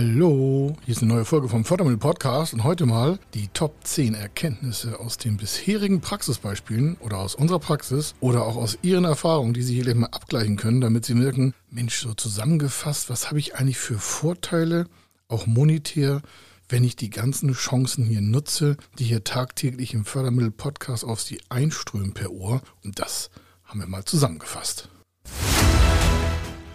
Hallo, hier ist eine neue Folge vom Fördermittel Podcast und heute mal die Top 10 Erkenntnisse aus den bisherigen Praxisbeispielen oder aus unserer Praxis oder auch aus Ihren Erfahrungen, die Sie hier gleich mal abgleichen können, damit Sie merken, Mensch, so zusammengefasst, was habe ich eigentlich für Vorteile, auch monetär, wenn ich die ganzen Chancen hier nutze, die hier tagtäglich im Fördermittel Podcast auf Sie einströmen per Ohr und das haben wir mal zusammengefasst.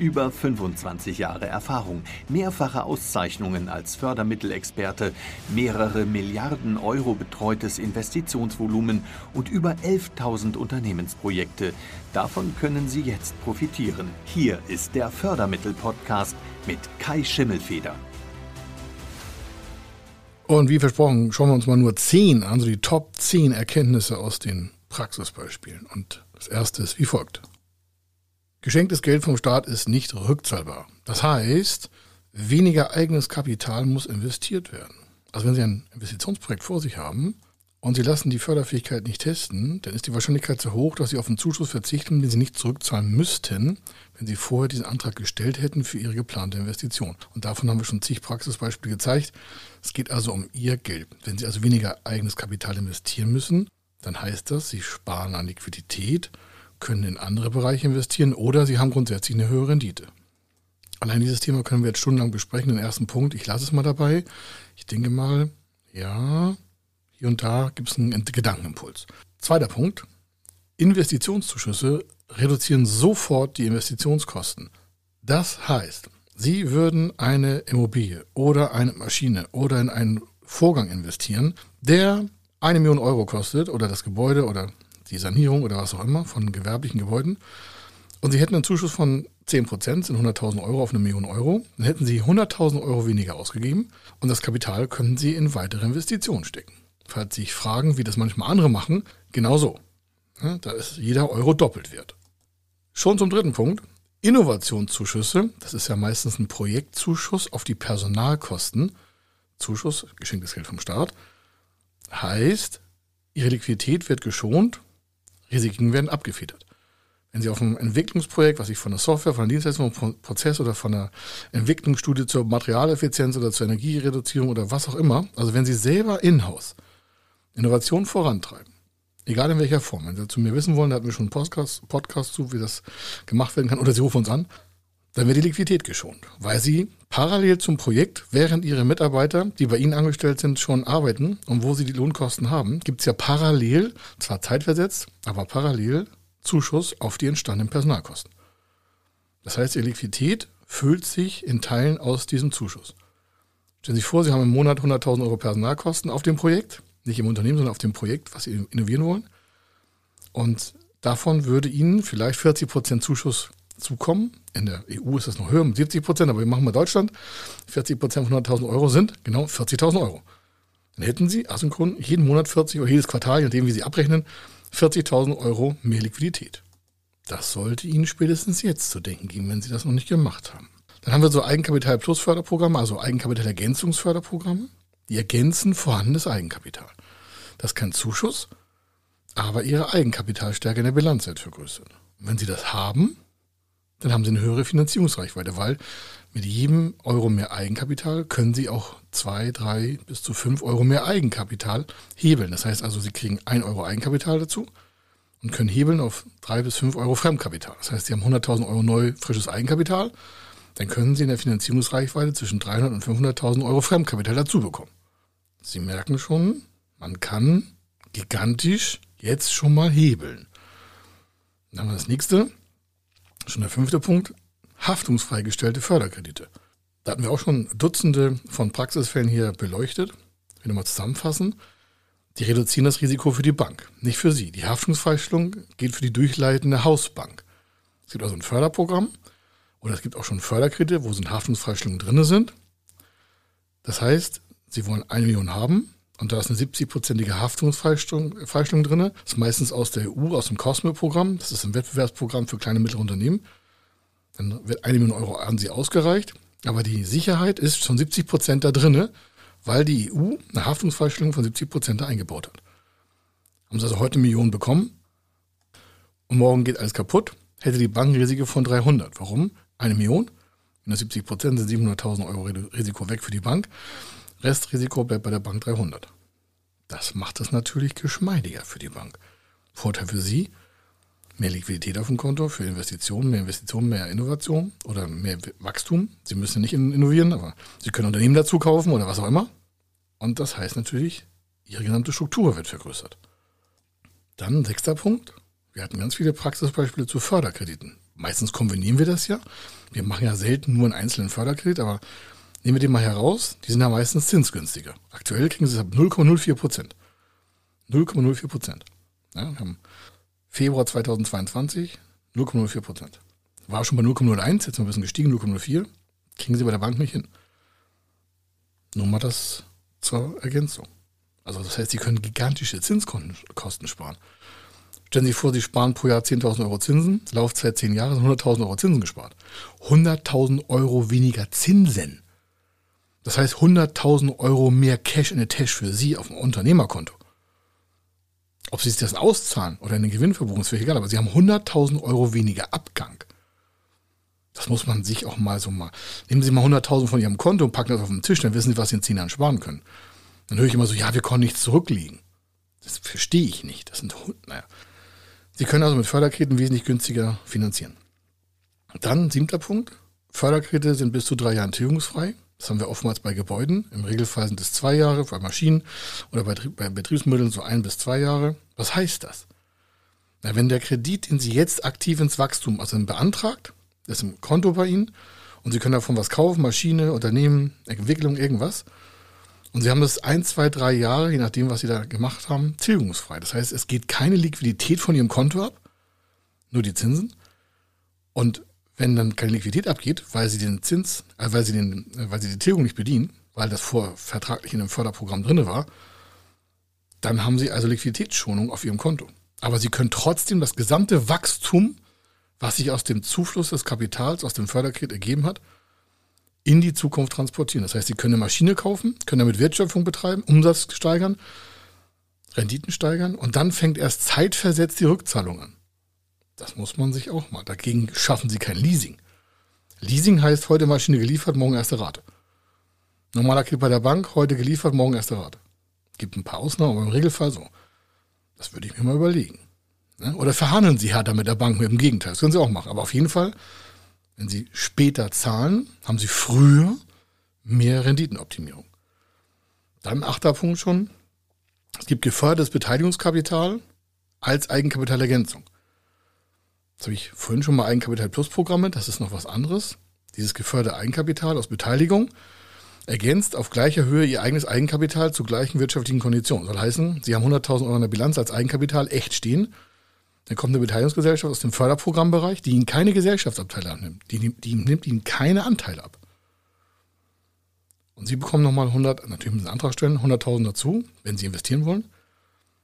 Über 25 Jahre Erfahrung, mehrfache Auszeichnungen als Fördermittelexperte, mehrere Milliarden Euro betreutes Investitionsvolumen und über 11.000 Unternehmensprojekte. Davon können Sie jetzt profitieren. Hier ist der Fördermittel-Podcast mit Kai Schimmelfeder. Und wie versprochen, schauen wir uns mal nur 10, also die Top 10 Erkenntnisse aus den Praxisbeispielen. Und das erste ist wie folgt. Geschenktes Geld vom Staat ist nicht rückzahlbar. Das heißt, weniger eigenes Kapital muss investiert werden. Also wenn Sie ein Investitionsprojekt vor sich haben und Sie lassen die Förderfähigkeit nicht testen, dann ist die Wahrscheinlichkeit so hoch, dass Sie auf einen Zuschuss verzichten, den Sie nicht zurückzahlen müssten, wenn Sie vorher diesen Antrag gestellt hätten für Ihre geplante Investition. Und davon haben wir schon zig Praxisbeispiele gezeigt. Es geht also um Ihr Geld. Wenn Sie also weniger eigenes Kapital investieren müssen, dann heißt das, Sie sparen an Liquidität können in andere Bereiche investieren oder sie haben grundsätzlich eine höhere Rendite. Allein dieses Thema können wir jetzt stundenlang besprechen. Den ersten Punkt, ich lasse es mal dabei. Ich denke mal, ja, hier und da gibt es einen Gedankenimpuls. Zweiter Punkt, Investitionszuschüsse reduzieren sofort die Investitionskosten. Das heißt, Sie würden eine Immobilie oder eine Maschine oder in einen Vorgang investieren, der eine Million Euro kostet oder das Gebäude oder die Sanierung oder was auch immer von gewerblichen Gebäuden. Und Sie hätten einen Zuschuss von 10 Prozent, sind 100.000 Euro auf eine Million Euro. Dann hätten Sie 100.000 Euro weniger ausgegeben und das Kapital könnten Sie in weitere Investitionen stecken. Falls Sie sich fragen, wie das manchmal andere machen, genauso. Ja, da ist jeder Euro doppelt wert. Schon zum dritten Punkt. Innovationszuschüsse, das ist ja meistens ein Projektzuschuss auf die Personalkosten. Zuschuss, geschenktes Geld vom Staat, heißt, Ihre Liquidität wird geschont Risiken werden abgefedert. Wenn Sie auf einem Entwicklungsprojekt, was ich von der Software, von der Dienstleistung, vom Prozess oder von der Entwicklungsstudie zur Materialeffizienz oder zur Energiereduzierung oder was auch immer, also wenn Sie selber in-house Innovation vorantreiben, egal in welcher Form, wenn Sie zu mir wissen wollen, da hatten wir schon einen Podcast, Podcast zu, wie das gemacht werden kann, oder Sie rufen uns an, dann wird die Liquidität geschont, weil Sie parallel zum Projekt, während Ihre Mitarbeiter, die bei Ihnen angestellt sind, schon arbeiten und wo Sie die Lohnkosten haben, gibt es ja parallel, zwar zeitversetzt, aber parallel Zuschuss auf die entstandenen Personalkosten. Das heißt, Ihre Liquidität füllt sich in Teilen aus diesem Zuschuss. Stellen Sie sich vor, Sie haben im Monat 100.000 Euro Personalkosten auf dem Projekt, nicht im Unternehmen, sondern auf dem Projekt, was Sie innovieren wollen. Und davon würde Ihnen vielleicht 40 Prozent Zuschuss zukommen. In der EU ist das noch höher, 70 Prozent, aber wir machen mal Deutschland. 40 Prozent von 100.000 Euro sind genau 40.000 Euro. Dann hätten Sie asynchron jeden Monat 40 oder jedes Quartal, je nachdem wie Sie abrechnen, 40.000 Euro mehr Liquidität. Das sollte Ihnen spätestens jetzt zu denken geben, wenn Sie das noch nicht gemacht haben. Dann haben wir so Eigenkapital Plus Förderprogramme, also Eigenkapitalergänzungsförderprogramme. Die ergänzen vorhandenes Eigenkapital. Das ist kein Zuschuss, aber Ihre Eigenkapitalstärke in der Bilanz wird vergrößert. Wenn Sie das haben, dann haben sie eine höhere Finanzierungsreichweite, weil mit jedem Euro mehr Eigenkapital können sie auch zwei, drei bis zu fünf Euro mehr Eigenkapital hebeln. Das heißt also, sie kriegen ein Euro Eigenkapital dazu und können hebeln auf drei bis fünf Euro Fremdkapital. Das heißt, sie haben 100.000 Euro neu frisches Eigenkapital, dann können sie in der Finanzierungsreichweite zwischen 300 und 500.000 Euro Fremdkapital dazu bekommen. Sie merken schon, man kann gigantisch jetzt schon mal hebeln. Dann haben wir das nächste. Schon der fünfte Punkt, haftungsfreigestellte Förderkredite. Da hatten wir auch schon Dutzende von Praxisfällen hier beleuchtet. Ich will nochmal zusammenfassen. Die reduzieren das Risiko für die Bank, nicht für Sie. Die Haftungsfreistellung geht für die durchleitende Hausbank. Es gibt also ein Förderprogramm oder es gibt auch schon Förderkredite, wo so eine Haftungsfreistellung drin sind. Das heißt, Sie wollen eine Million haben und da ist eine 70-prozentige Haftungsfreistellung drin. Das ist meistens aus der EU, aus dem COSME-Programm. Das ist ein Wettbewerbsprogramm für kleine und mittlere Unternehmen. Dann wird eine Million Euro an Sie ausgereicht. Aber die Sicherheit ist schon 70 Prozent da drin, weil die EU eine Haftungsfreistellung von 70 Prozent da eingebaut hat. Haben Sie also heute eine Million bekommen und morgen geht alles kaputt, hätte die Bank ein Risiko von 300. Warum? Eine Million, minus 70 Prozent sind 700.000 Euro Risiko weg für die Bank. Restrisiko bleibt bei der Bank 300. Das macht es natürlich geschmeidiger für die Bank. Vorteil für Sie, mehr Liquidität auf dem Konto für Investitionen, mehr Investitionen, mehr Innovation oder mehr Wachstum. Sie müssen nicht innovieren, aber Sie können Unternehmen dazu kaufen oder was auch immer. Und das heißt natürlich, Ihre gesamte Struktur wird vergrößert. Dann sechster Punkt. Wir hatten ganz viele Praxisbeispiele zu Förderkrediten. Meistens kombinieren wir das ja. Wir machen ja selten nur einen einzelnen Förderkredit, aber Nehmen wir den mal heraus, die sind ja meistens zinsgünstiger. Aktuell kriegen sie es ab 0,04 Prozent. 0,04 Prozent. Ja, wir haben Februar 2022 0,04 Prozent. War schon bei 0,01, jetzt mal ein bisschen gestiegen, 0,04. Kriegen sie bei der Bank nicht hin. Nur mal das zur Ergänzung. Also das heißt, sie können gigantische Zinskosten sparen. Stellen Sie sich vor, Sie sparen pro Jahr 10.000 Euro Zinsen, Laufzeit 10 Jahre, 100.000 Euro Zinsen gespart. 100.000 Euro weniger Zinsen. Das heißt 100.000 Euro mehr Cash in der Tasche für Sie auf dem Unternehmerkonto. Ob Sie sich das auszahlen oder in den Gewinnverbuchung, ist völlig egal, aber Sie haben 100.000 Euro weniger Abgang. Das muss man sich auch mal so mal. Nehmen Sie mal 100.000 von Ihrem Konto und packen das auf den Tisch, dann wissen Sie, was Sie in 10 Jahren sparen können. Dann höre ich immer so, ja, wir konnten nichts zurücklegen. Das verstehe ich nicht. Das sind, naja. Sie können also mit Förderkrediten wesentlich günstiger finanzieren. Dann, siebter Punkt. Förderkredite sind bis zu drei Jahren tilgungsfrei. Das haben wir oftmals bei Gebäuden. Im Regelfall sind es zwei Jahre, bei Maschinen oder bei, bei Betriebsmitteln so ein bis zwei Jahre. Was heißt das? Na, wenn der Kredit, den Sie jetzt aktiv ins Wachstum, also beantragt, ist im Konto bei Ihnen und Sie können davon was kaufen, Maschine, Unternehmen, Entwicklung, irgendwas. Und Sie haben das ein, zwei, drei Jahre, je nachdem, was Sie da gemacht haben, tilgungsfrei. Das heißt, es geht keine Liquidität von Ihrem Konto ab, nur die Zinsen. Und wenn dann keine Liquidität abgeht, weil sie den Zins, äh, weil sie den, äh, weil sie die Tilgung nicht bedienen, weil das vor vertraglich in einem Förderprogramm drinne war, dann haben sie also Liquiditätsschonung auf ihrem Konto. Aber sie können trotzdem das gesamte Wachstum, was sich aus dem Zufluss des Kapitals, aus dem Förderkredit ergeben hat, in die Zukunft transportieren. Das heißt, sie können eine Maschine kaufen, können damit Wertschöpfung betreiben, Umsatz steigern, Renditen steigern und dann fängt erst zeitversetzt die Rückzahlung an. Das muss man sich auch mal. Dagegen schaffen sie kein Leasing. Leasing heißt heute Maschine geliefert, morgen erste Rate. Normaler Kredit bei der Bank, heute geliefert, morgen erste Rate. Gibt ein paar Ausnahmen, aber im Regelfall so. Das würde ich mir mal überlegen. Ne? Oder verhandeln Sie härter mit der Bank mit dem Gegenteil. Das können Sie auch machen. Aber auf jeden Fall, wenn Sie später zahlen, haben Sie früher mehr Renditenoptimierung. Dann achter Punkt schon. Es gibt gefördertes Beteiligungskapital als Eigenkapitalergänzung. Jetzt habe ich vorhin schon mal Eigenkapital Plus Programme, das ist noch was anderes. Dieses geförderte Eigenkapital aus Beteiligung ergänzt auf gleicher Höhe ihr eigenes Eigenkapital zu gleichen wirtschaftlichen Konditionen. Soll heißen, Sie haben 100.000 Euro in der Bilanz als Eigenkapital echt stehen. Dann kommt eine Beteiligungsgesellschaft aus dem Förderprogrammbereich, die Ihnen keine Gesellschaftsabteile abnimmt. Die, die nimmt Ihnen keine Anteile ab. Und Sie bekommen nochmal 100, natürlich müssen Sie einen Antrag stellen, 100.000 dazu, wenn Sie investieren wollen.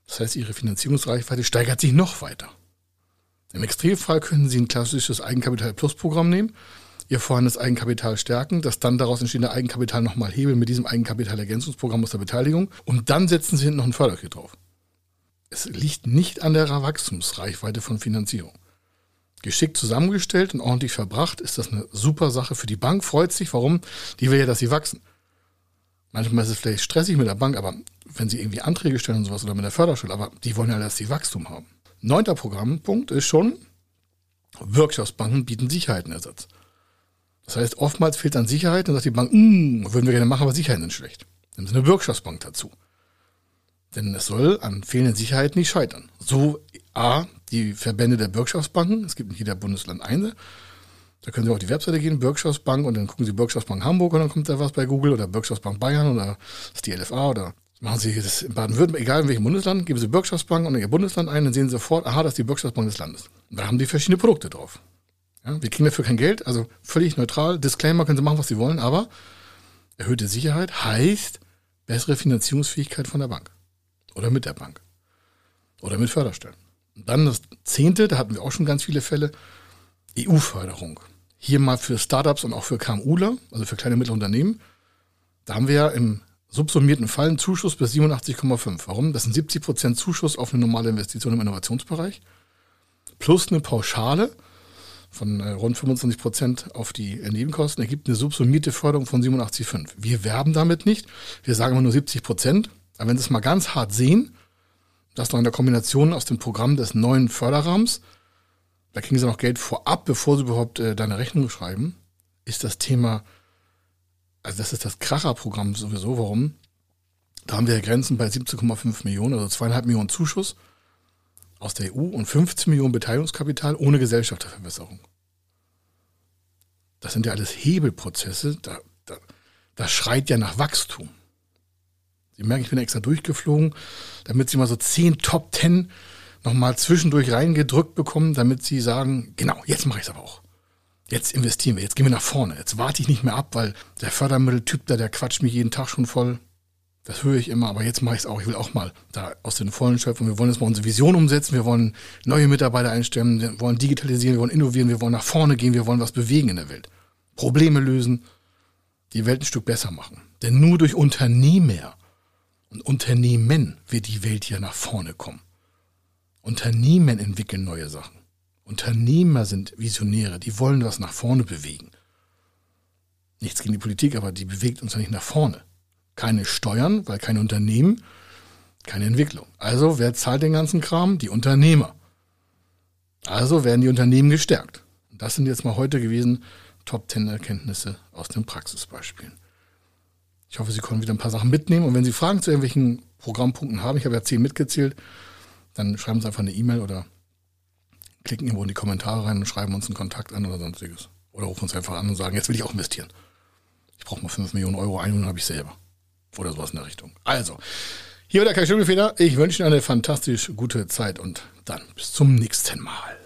Das heißt, Ihre Finanzierungsreichweite steigert sich noch weiter. Im Extremfall könnten Sie ein klassisches Eigenkapital-Plus-Programm nehmen, Ihr vorhandenes Eigenkapital stärken, das dann daraus entstehende Eigenkapital nochmal hebeln mit diesem Eigenkapitalergänzungsprogramm aus der Beteiligung und dann setzen Sie hinten noch ein Förderkredit drauf. Es liegt nicht an der Wachstumsreichweite von Finanzierung. Geschickt zusammengestellt und ordentlich verbracht ist das eine super Sache für die Bank. Freut sich, warum? Die will ja, dass sie wachsen. Manchmal ist es vielleicht stressig mit der Bank, aber wenn sie irgendwie Anträge stellen und sowas oder mit der Förderschule, aber die wollen ja, dass sie Wachstum haben. Neunter Programmpunkt ist schon, Wirtschaftsbanken bieten Sicherheitenersatz. Das heißt, oftmals fehlt an Sicherheit und sagt die Bank, mm, würden wir gerne machen, aber Sicherheiten sind schlecht. Nehmen Sie eine Wirtschaftsbank dazu. Denn es soll an fehlenden Sicherheiten nicht scheitern. So A, die Verbände der Bürgschaftsbanken, es gibt in jeder Bundesland eine. Da können Sie auf die Webseite gehen, Bürgschaftsbank, und dann gucken Sie Bürgschaftsbank Hamburg und dann kommt da was bei Google oder Bürgschaftsbank Bayern oder das ist die LFA oder Machen Sie das in Baden-Württemberg, egal in welchem Bundesland, geben Sie Bürgschaftsbank und in Ihr Bundesland ein, dann sehen Sie sofort, aha, das ist die Bürgschaftsbank des Landes. Und da haben die verschiedene Produkte drauf. Ja, wir kriegen dafür kein Geld, also völlig neutral. Disclaimer können Sie machen, was Sie wollen, aber erhöhte Sicherheit heißt bessere Finanzierungsfähigkeit von der Bank oder mit der Bank oder mit Förderstellen. Und dann das zehnte, da hatten wir auch schon ganz viele Fälle, EU-Förderung. Hier mal für Startups und auch für KMUler, also für kleine und mittlere Unternehmen. Da haben wir ja im subsummierten Fall einen Zuschuss bis 87,5. Warum? Das sind 70 Prozent Zuschuss auf eine normale Investition im Innovationsbereich plus eine Pauschale von äh, rund 25 Prozent auf die Nebenkosten ergibt eine subsumierte Förderung von 87,5. Wir werben damit nicht. Wir sagen immer nur 70 Prozent. Aber wenn Sie es mal ganz hart sehen, das noch in der Kombination aus dem Programm des neuen Förderrahmens, da kriegen Sie noch Geld vorab, bevor Sie überhaupt äh, deine Rechnung schreiben, ist das Thema, also das ist das Kracherprogramm sowieso. Warum? Da haben wir Grenzen bei 17,5 Millionen, also zweieinhalb Millionen Zuschuss aus der EU und 15 Millionen Beteiligungskapital ohne Gesellschafterverbesserung. Das sind ja alles Hebelprozesse, da, da, das schreit ja nach Wachstum. Sie merken, ich bin extra durchgeflogen, damit Sie mal so 10 Top 10 nochmal zwischendurch reingedrückt bekommen, damit Sie sagen, genau, jetzt mache ich es aber auch. Jetzt investieren wir, jetzt gehen wir nach vorne. Jetzt warte ich nicht mehr ab, weil der Fördermitteltyp da, der quatscht mich jeden Tag schon voll. Das höre ich immer, aber jetzt mache ich es auch. Ich will auch mal da aus den Vollen schöpfen. Wir wollen jetzt mal unsere Vision umsetzen. Wir wollen neue Mitarbeiter einstellen. Wir wollen digitalisieren. Wir wollen innovieren. Wir wollen nach vorne gehen. Wir wollen was bewegen in der Welt. Probleme lösen. Die Welt ein Stück besser machen. Denn nur durch Unternehmer und Unternehmen wird die Welt hier nach vorne kommen. Unternehmen entwickeln neue Sachen. Unternehmer sind Visionäre. Die wollen was nach vorne bewegen. Nichts gegen die Politik, aber die bewegt uns ja nicht nach vorne keine Steuern, weil kein Unternehmen, keine Entwicklung. Also wer zahlt den ganzen Kram? Die Unternehmer. Also werden die Unternehmen gestärkt. Das sind jetzt mal heute gewesen Top 10 Erkenntnisse aus den Praxisbeispielen. Ich hoffe, Sie konnten wieder ein paar Sachen mitnehmen. Und wenn Sie Fragen zu irgendwelchen Programmpunkten haben, ich habe ja zehn mitgezählt, dann schreiben Sie einfach eine E-Mail oder klicken irgendwo in die Kommentare rein und schreiben uns einen Kontakt an oder sonstiges. Oder rufen uns einfach an und sagen, jetzt will ich auch investieren. Ich brauche mal 5 Millionen Euro, ein und habe ich selber. Oder sowas in der Richtung. Also, hier war der Kai Schimmelfeder. Ich wünsche Ihnen eine fantastisch gute Zeit und dann bis zum nächsten Mal.